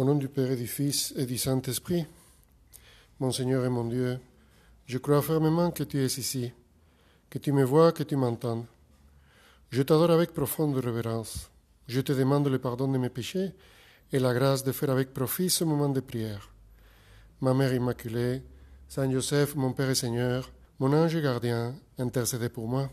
Au nom du Père et du Fils et du Saint-Esprit, mon Seigneur et mon Dieu, je crois fermement que tu es ici, que tu me vois, que tu m'entends. Je t'adore avec profonde révérence. Je te demande le pardon de mes péchés et la grâce de faire avec profit ce moment de prière. Ma Mère Immaculée, Saint Joseph, mon Père et Seigneur, mon ange gardien, intercédez pour moi.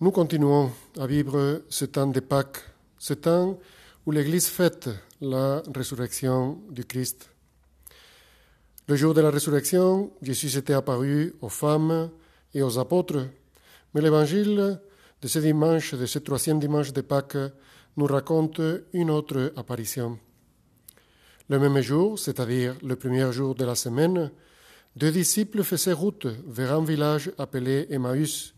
Nous continuons à vivre ce temps de Pâques, ce temps où l'Église fête la résurrection du Christ. Le jour de la résurrection, Jésus était apparu aux femmes et aux apôtres, mais l'Évangile de ce dimanche, de ce troisième dimanche de Pâques, nous raconte une autre apparition. Le même jour, c'est-à-dire le premier jour de la semaine, deux disciples faisaient route vers un village appelé Emmaüs,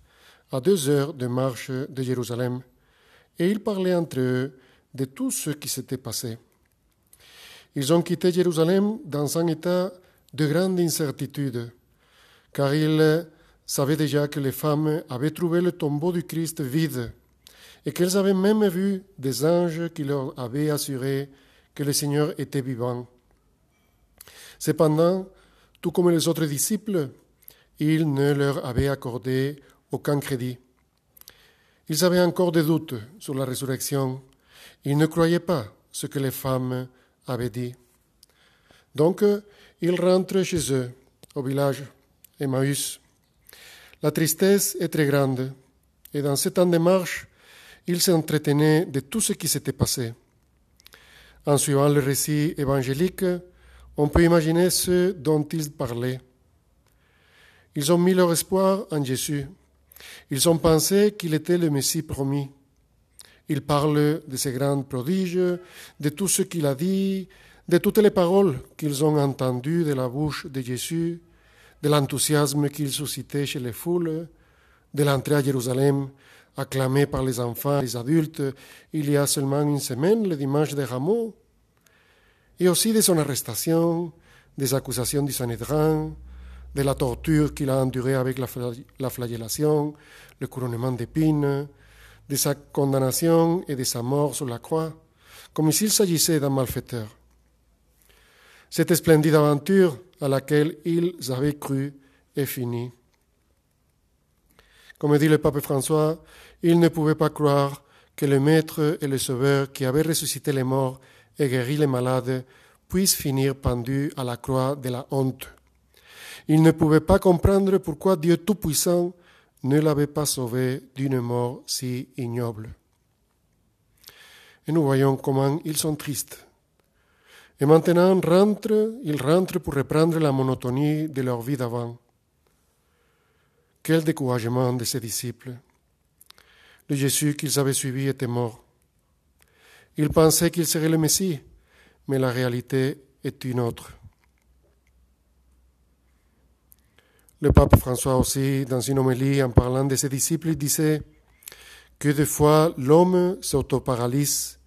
à deux heures de marche de Jérusalem, et ils parlaient entre eux de tout ce qui s'était passé. Ils ont quitté Jérusalem dans un état de grande incertitude, car ils savaient déjà que les femmes avaient trouvé le tombeau du Christ vide et qu'elles avaient même vu des anges qui leur avaient assuré que le Seigneur était vivant. Cependant, tout comme les autres disciples, il ne leur avait accordé aucun crédit. Ils avaient encore des doutes sur la résurrection ils ne croyaient pas ce que les femmes avaient dit. Donc, ils rentrent chez eux, au village Emmaüs. La tristesse est très grande, et dans ce temps de marche, ils s'entretenaient de tout ce qui s'était passé. En suivant le récit évangélique, on peut imaginer ce dont ils parlaient. Ils ont mis leur espoir en Jésus. Ils ont pensé qu'il était le Messie promis. Il parle de ses grands prodiges, de tout ce qu'il a dit, de toutes les paroles qu'ils ont entendues de la bouche de Jésus, de l'enthousiasme qu'il suscitait chez les foules, de l'entrée à Jérusalem acclamée par les enfants et les adultes il y a seulement une semaine, le dimanche de Rameau, et aussi de son arrestation, des accusations du de la torture qu'il a endurée avec la flagellation, le couronnement d'épines, de sa condamnation et de sa mort sur la croix, comme s'il s'agissait d'un malfaiteur. Cette splendide aventure à laquelle ils avaient cru est finie. Comme dit le pape François, ils ne pouvaient pas croire que le Maître et le Sauveur qui avait ressuscité les morts et guéri les malades puissent finir pendus à la croix de la honte. Ils ne pouvaient pas comprendre pourquoi Dieu Tout-Puissant ne l'avait pas sauvé d'une mort si ignoble. Et nous voyons comment ils sont tristes. Et maintenant rentrent, ils rentrent pour reprendre la monotonie de leur vie d'avant. Quel découragement de ces disciples. Le Jésus qu'ils avaient suivi était mort. Ils pensaient qu'il serait le Messie, mais la réalité est une autre. Le pape François aussi, dans une homélie en parlant de ses disciples, disait que des fois l'homme s'autoparalyse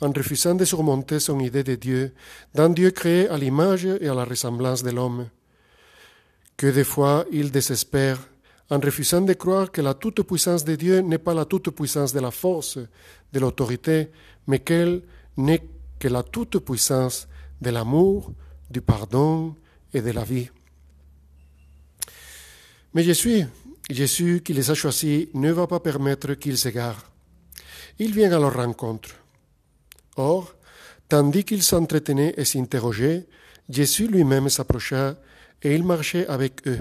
en refusant de surmonter son idée de Dieu, d'un Dieu créé à l'image et à la ressemblance de l'homme. Que des fois il désespère en refusant de croire que la toute-puissance de Dieu n'est pas la toute-puissance de la force, de l'autorité, mais qu'elle n'est que la toute-puissance de l'amour, du pardon et de la vie. Mais Jésus, Jésus qui les a choisis, ne va pas permettre qu'ils s'égarent. Il vient à leur rencontre. Or, tandis qu'ils s'entretenaient et s'interrogeaient, Jésus lui-même s'approcha et il marchait avec eux.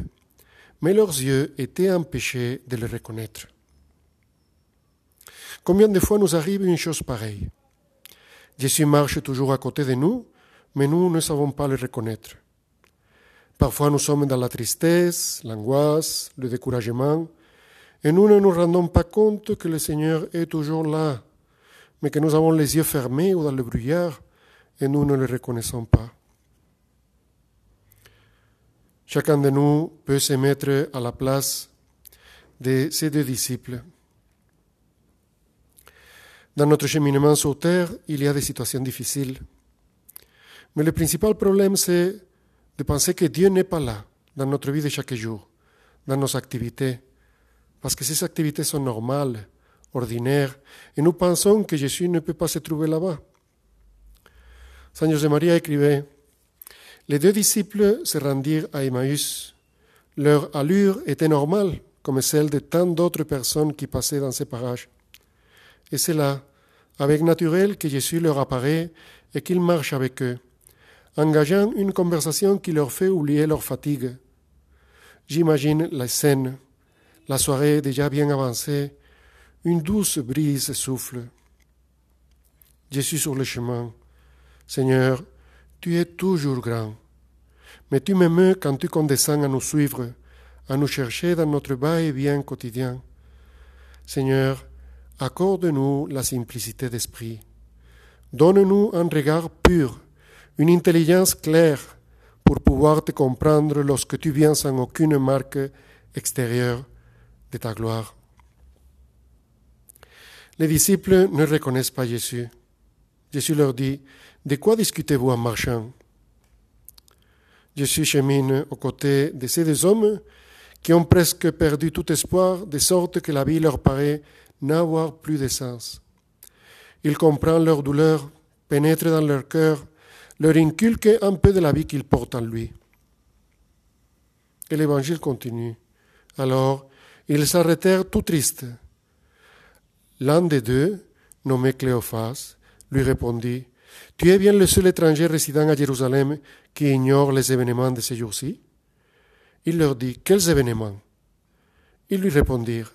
Mais leurs yeux étaient empêchés de le reconnaître. Combien de fois nous arrive une chose pareille? Jésus marche toujours à côté de nous, mais nous ne savons pas le reconnaître. Parfois nous sommes dans la tristesse, l'angoisse, le découragement, et nous ne nous rendons pas compte que le Seigneur est toujours là, mais que nous avons les yeux fermés ou dans le brouillard, et nous ne le reconnaissons pas. Chacun de nous peut se mettre à la place de ces deux disciples. Dans notre cheminement sur terre, il y a des situations difficiles. Mais le principal problème, c'est de penser que Dieu n'est pas là dans notre vie de chaque jour, dans nos activités, parce que ces activités sont normales, ordinaires, et nous pensons que Jésus ne peut pas se trouver là-bas. Saint José Maria écrivait Les deux disciples se rendirent à Emmaüs. Leur allure était normale, comme celle de tant d'autres personnes qui passaient dans ces parages. Et c'est là, avec naturel, que Jésus leur apparaît et qu'il marche avec eux, engageant une conversation qui leur fait oublier leur fatigue. J'imagine la scène, la soirée déjà bien avancée, une douce brise souffle. Jésus sur le chemin. Seigneur, tu es toujours grand, mais tu m'aimes quand tu condescends à nous suivre, à nous chercher dans notre bas et bien quotidien. Seigneur, accorde-nous la simplicité d'esprit. Donne-nous un regard pur, une intelligence claire pour pouvoir te comprendre lorsque tu viens sans aucune marque extérieure de ta gloire. Les disciples ne reconnaissent pas Jésus. Jésus leur dit, De quoi discutez-vous en marchant? Jésus chemine aux côtés de ces deux hommes qui ont presque perdu tout espoir, de sorte que la vie leur paraît n'avoir plus de sens. Il comprend leur douleur, pénètre dans leur cœur, leur inculque un peu de la vie qu'ils portent en lui. Et l'évangile continue. Alors, ils s'arrêtèrent tout tristes. L'un des deux, nommé Cléophas, lui répondit Tu es bien le seul étranger résident à Jérusalem qui ignore les événements de ces jours-ci Il leur dit Quels événements? Ils lui répondirent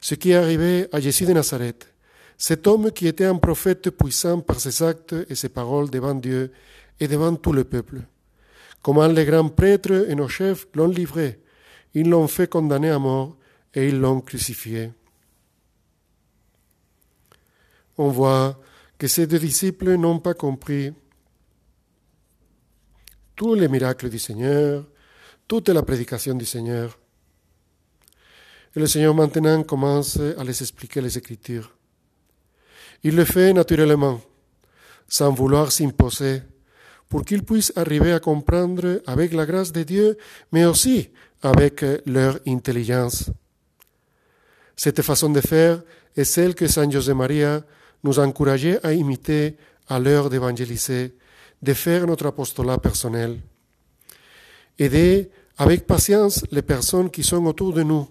Ce qui est arrivé à Jésus de Nazareth, cet homme qui était un prophète puissant par ses actes et ses paroles devant Dieu et devant tout le peuple. Comment les grands prêtres et nos chefs l'ont livré, ils l'ont fait condamner à mort et ils l'ont crucifié. On voit que ces deux disciples n'ont pas compris tous les miracles du Seigneur, toute la prédication du Seigneur. Et le Seigneur maintenant commence à les expliquer les Écritures. Il le fait naturellement, sans vouloir s'imposer, pour qu'ils puissent arriver à comprendre avec la grâce de Dieu, mais aussi avec leur intelligence. Cette façon de faire est celle que Saint José Maria nous encourager à imiter à l'heure d'évangéliser, de faire notre apostolat personnel. Aider avec patience les personnes qui sont autour de nous,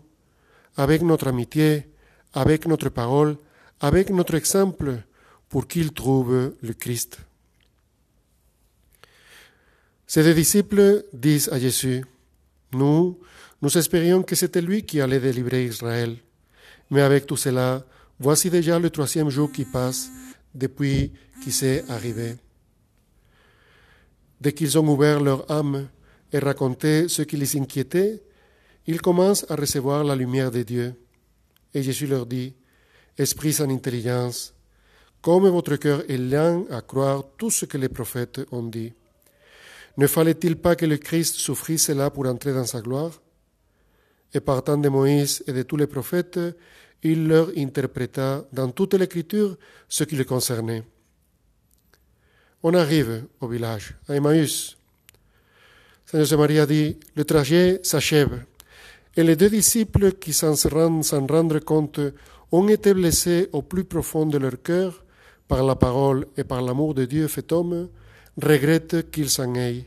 avec notre amitié, avec notre parole, avec notre exemple, pour qu'ils trouvent le Christ. Ces deux disciples disent à Jésus, nous, nous espérions que c'était lui qui allait délivrer Israël, mais avec tout cela, Voici déjà le troisième jour qui passe depuis qu'il s'est arrivé. Dès qu'ils ont ouvert leur âme et raconté ce qui les inquiétait, ils commencent à recevoir la lumière de Dieu. Et Jésus leur dit, Esprit sans intelligence, comme votre cœur est lent à croire tout ce que les prophètes ont dit. Ne fallait-il pas que le Christ souffrisse cela pour entrer dans sa gloire? Et partant de Moïse et de tous les prophètes, il leur interpréta dans toute l'écriture ce qui les concernait. On arrive au village, à Emmaüs. Saint José Maria dit, le trajet s'achève, et les deux disciples qui s'en rendre compte ont été blessés au plus profond de leur cœur par la parole et par l'amour de Dieu fait homme, regrettent qu'ils s'en aillent.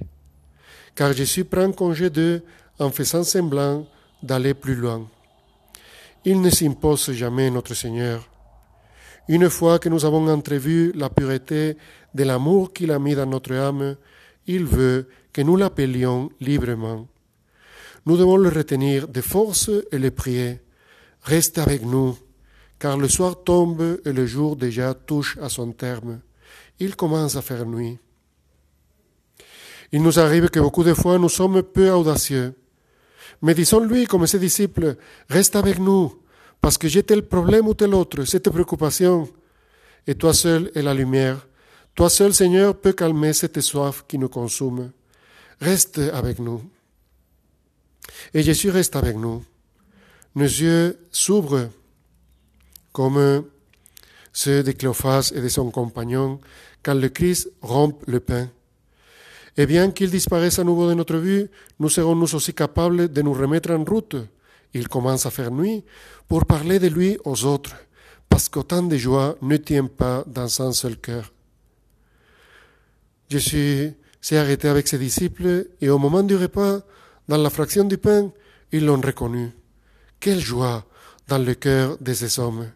Car Jésus prend congé d'eux en faisant semblant d'aller plus loin. Il ne s'impose jamais notre Seigneur. Une fois que nous avons entrevu la pureté de l'amour qu'il a mis dans notre âme, il veut que nous l'appelions librement. Nous devons le retenir de force et le prier. Reste avec nous, car le soir tombe et le jour déjà touche à son terme. Il commence à faire nuit. Il nous arrive que beaucoup de fois nous sommes peu audacieux. Mais disons-lui, comme ses disciples, reste avec nous, parce que j'ai tel problème ou tel autre, cette préoccupation. Et toi seul es la lumière. Toi seul, Seigneur, peux calmer cette soif qui nous consume. Reste avec nous. Et Jésus reste avec nous. Nos yeux s'ouvrent comme ceux de Cléophas et de son compagnon quand le Christ rompt le pain. Et bien qu'il disparaisse à nouveau de notre vue, nous serons nous aussi capables de nous remettre en route. Il commence à faire nuit pour parler de lui aux autres, parce qu'autant de joie ne tient pas dans un seul cœur. Jésus s'est arrêté avec ses disciples et au moment du repas, dans la fraction du pain, ils l'ont reconnu. Quelle joie dans le cœur de ces hommes.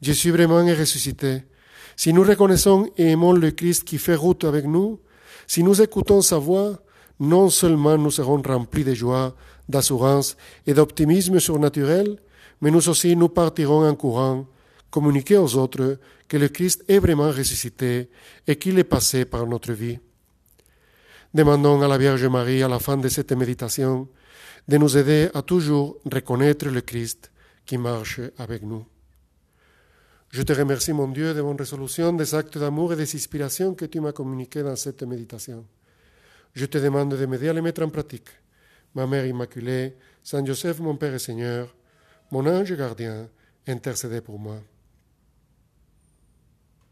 Jésus vraiment est ressuscité. Si nous reconnaissons et aimons le Christ qui fait route avec nous, si nous écoutons sa voix, non seulement nous serons remplis de joie, d'assurance et d'optimisme surnaturel, mais nous aussi nous partirons en courant, communiquer aux autres que le Christ est vraiment ressuscité et qu'il est passé par notre vie. Demandons à la Vierge Marie, à la fin de cette méditation, de nous aider à toujours reconnaître le Christ qui marche avec nous. Je te remercie, mon Dieu, de mon résolution, des actes d'amour et des inspirations que tu m'as communiquées dans cette méditation. Je te demande de m'aider à les mettre en pratique. Ma Mère Immaculée, Saint Joseph, mon Père et Seigneur, mon ange gardien, intercédez pour moi.